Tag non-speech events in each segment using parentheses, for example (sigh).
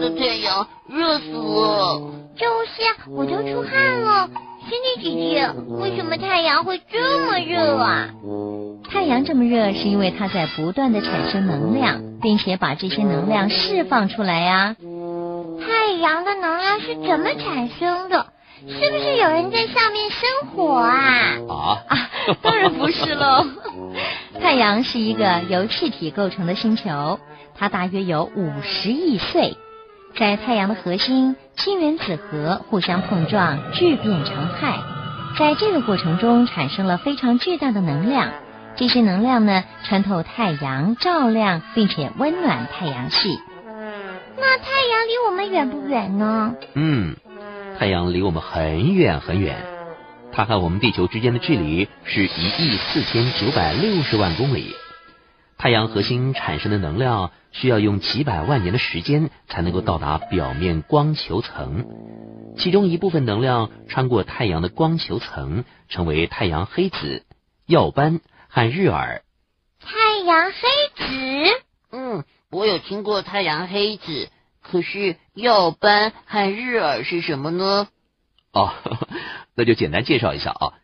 的太阳，热死了。就是啊，我都出汗了。仙女姐姐，为什么太阳会这么热啊？太阳这么热，是因为它在不断的产生能量，并且把这些能量释放出来呀。太阳的能量是怎么产生的？是不是有人在上面生火啊？啊啊，当然不是喽。(laughs) 太阳是一个由气体构成的星球，它大约有五十亿岁。在太阳的核心，氢原子核互相碰撞，聚变成氦。在这个过程中，产生了非常巨大的能量。这些能量呢，穿透太阳，照亮并且温暖太阳系。那太阳离我们远不远呢？嗯，太阳离我们很远很远，它和我们地球之间的距离是一亿四千九百六十万公里。太阳核心产生的能量需要用几百万年的时间才能够到达表面光球层，其中一部分能量穿过太阳的光球层，成为太阳黑子、耀斑和日珥。太阳黑子？嗯，我有听过太阳黑子，可是耀斑和日珥是什么呢？哦，(laughs) 那就简单介绍一下啊。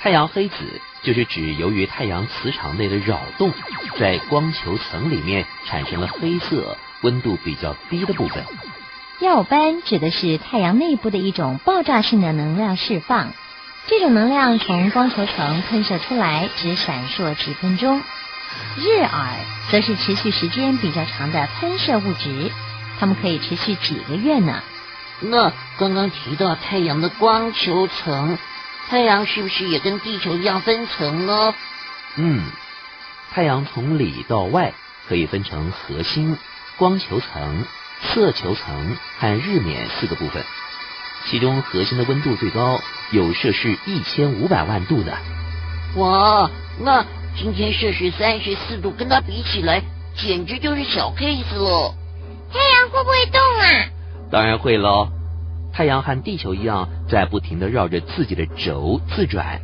太阳黑子就是指由于太阳磁场内的扰动，在光球层里面产生了黑色、温度比较低的部分。耀斑指的是太阳内部的一种爆炸性的能量释放，这种能量从光球层喷射出来，只闪烁几分钟。日珥则是持续时间比较长的喷射物质，它们可以持续几个月呢。那刚刚提到太阳的光球层。太阳是不是也跟地球一样分层呢？嗯，太阳从里到外可以分成核心、光球层、色球层和日冕四个部分。其中核心的温度最高，有摄氏一千五百万度的。哇，那今天摄氏三十四度，跟它比起来，简直就是小 case 了。太阳会不会动啊？当然会喽。太阳和地球一样，在不停的绕着自己的轴自转。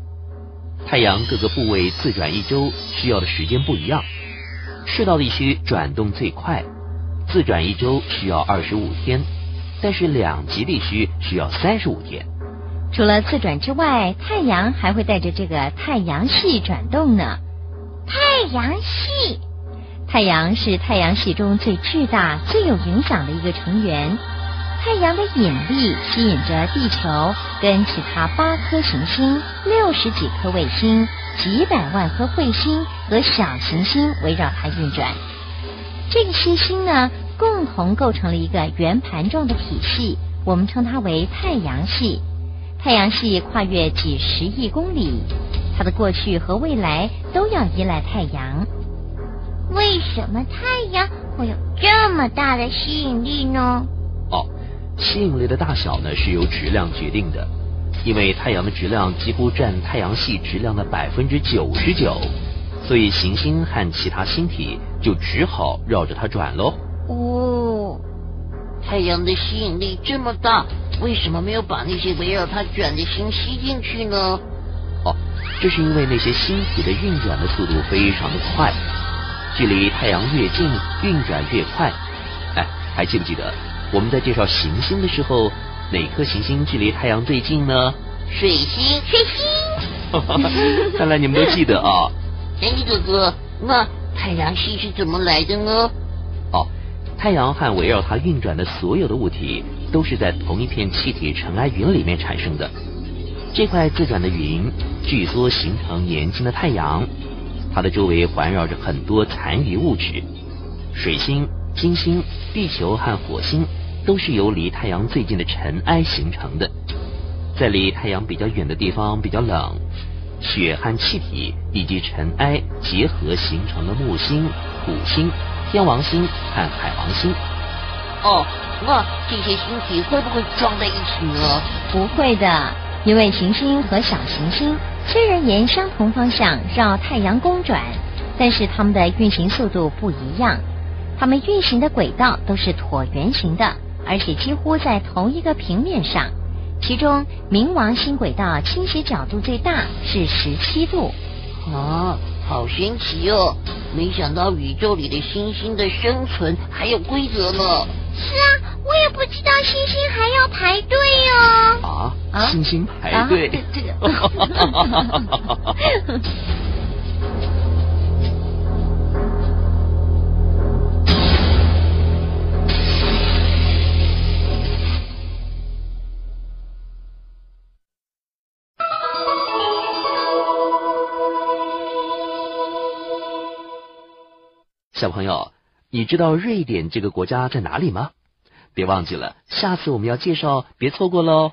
太阳各个部位自转一周需要的时间不一样。赤道地区转动最快，自转一周需要二十五天，但是两极地区需要三十五天。除了自转之外，太阳还会带着这个太阳系转动呢。太阳系，太阳是太阳系中最巨大、最有影响的一个成员。太阳的引力吸引着地球跟其他八颗行星、六十几颗卫星、几百万颗彗星和小行星围绕它运转。这个星星呢，共同构成了一个圆盘状的体系，我们称它为太阳系。太阳系跨越几十亿公里，它的过去和未来都要依赖太阳。为什么太阳会有这么大的吸引力呢？哦。吸引力的大小呢是由质量决定的，因为太阳的质量几乎占太阳系质量的百分之九十九，所以行星和其他星体就只好绕着它转喽。哦，太阳的吸引力这么大，为什么没有把那些围绕它转的星吸进去呢？哦，这是因为那些星体的运转的速度非常的快，距离太阳越近，运转越快。哎，还记不记得？我们在介绍行星的时候，哪颗行星距离太阳最近呢？水星，水星。看来你们都记得啊。(laughs) 仙女哥哥，那太阳系是怎么来的呢？哦，太阳和围绕它运转的所有的物体，都是在同一片气体尘埃云里面产生的。这块自转的云聚缩形成年轻的太阳，它的周围环绕着很多残余物质，水星、金星、地球和火星。都是由离太阳最近的尘埃形成的，在离太阳比较远的地方比较冷，雪和气体以及尘埃结合形成了木星、土星、天王星和海王星。哦，那这些星体会不会撞在一起呢？不会的，因为行星和小行星虽然沿相同方向绕太阳公转，但是它们的运行速度不一样，它们运行的轨道都是椭圆形的。而且几乎在同一个平面上，其中冥王星轨道倾斜角度最大，是十七度。啊，好神奇哦！没想到宇宙里的星星的生存还有规则呢。是啊，我也不知道星星还要排队哦。啊，啊星星排队。啊这个 (laughs) (laughs) 朋友，你知道瑞典这个国家在哪里吗？别忘记了，下次我们要介绍，别错过喽。